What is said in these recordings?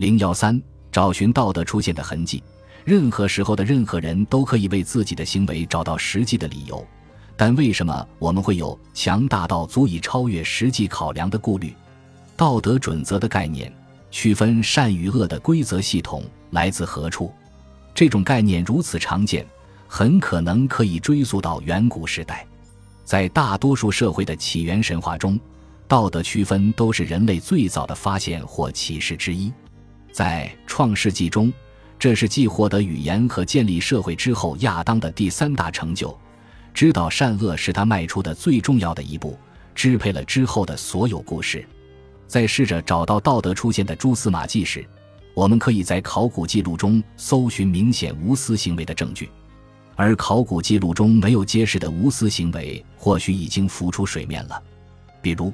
零幺三，找寻道德出现的痕迹。任何时候的任何人都可以为自己的行为找到实际的理由，但为什么我们会有强大到足以超越实际考量的顾虑？道德准则的概念，区分善与恶的规则系统来自何处？这种概念如此常见，很可能可以追溯到远古时代。在大多数社会的起源神话中，道德区分都是人类最早的发现或启示之一。在创世纪中。这是继获得语言和建立社会之后，亚当的第三大成就。知道善恶是他迈出的最重要的一步，支配了之后的所有故事。在试着找到道德出现的蛛丝马迹时，我们可以在考古记录中搜寻明显无私行为的证据，而考古记录中没有揭示的无私行为，或许已经浮出水面了。比如，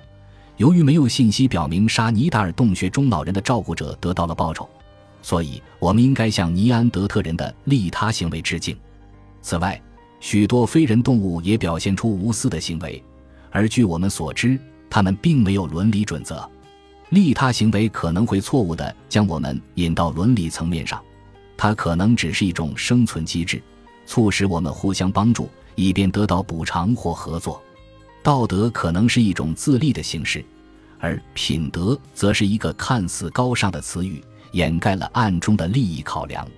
由于没有信息表明沙尼达尔洞穴中老人的照顾者得到了报酬。所以，我们应该向尼安德特人的利他行为致敬。此外，许多非人动物也表现出无私的行为，而据我们所知，它们并没有伦理准则。利他行为可能会错误地将我们引到伦理层面上，它可能只是一种生存机制，促使我们互相帮助，以便得到补偿或合作。道德可能是一种自立的形式，而品德则是一个看似高尚的词语。掩盖了暗中的利益考量。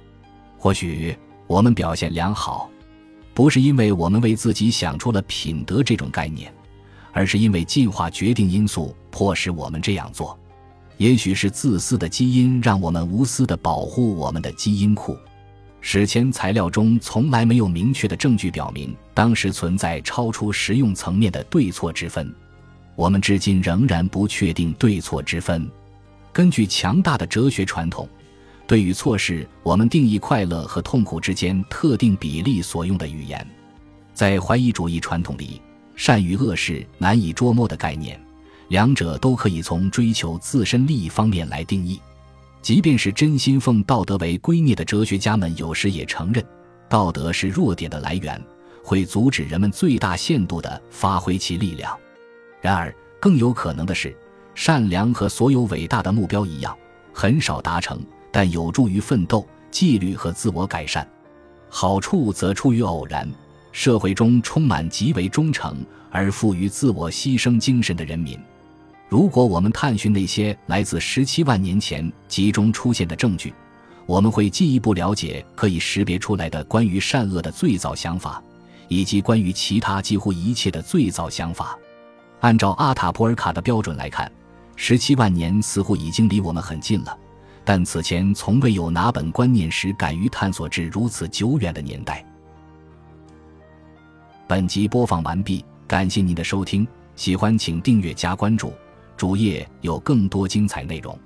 或许我们表现良好，不是因为我们为自己想出了品德这种概念，而是因为进化决定因素迫使我们这样做。也许是自私的基因让我们无私地保护我们的基因库。史前材料中从来没有明确的证据表明当时存在超出实用层面的对错之分。我们至今仍然不确定对错之分。根据强大的哲学传统，对于错事，我们定义快乐和痛苦之间特定比例所用的语言。在怀疑主义传统里，善与恶是难以捉摸的概念，两者都可以从追求自身利益方面来定义。即便是真心奉道德为圭臬的哲学家们，有时也承认，道德是弱点的来源，会阻止人们最大限度地发挥其力量。然而，更有可能的是。善良和所有伟大的目标一样，很少达成，但有助于奋斗、纪律和自我改善。好处则出于偶然。社会中充满极为忠诚而富于自我牺牲精神的人民。如果我们探寻那些来自十七万年前集中出现的证据，我们会进一步了解可以识别出来的关于善恶的最早想法，以及关于其他几乎一切的最早想法。按照阿塔普尔卡的标准来看。十七万年似乎已经离我们很近了，但此前从未有哪本观念史敢于探索至如此久远的年代。本集播放完毕，感谢您的收听，喜欢请订阅加关注，主页有更多精彩内容。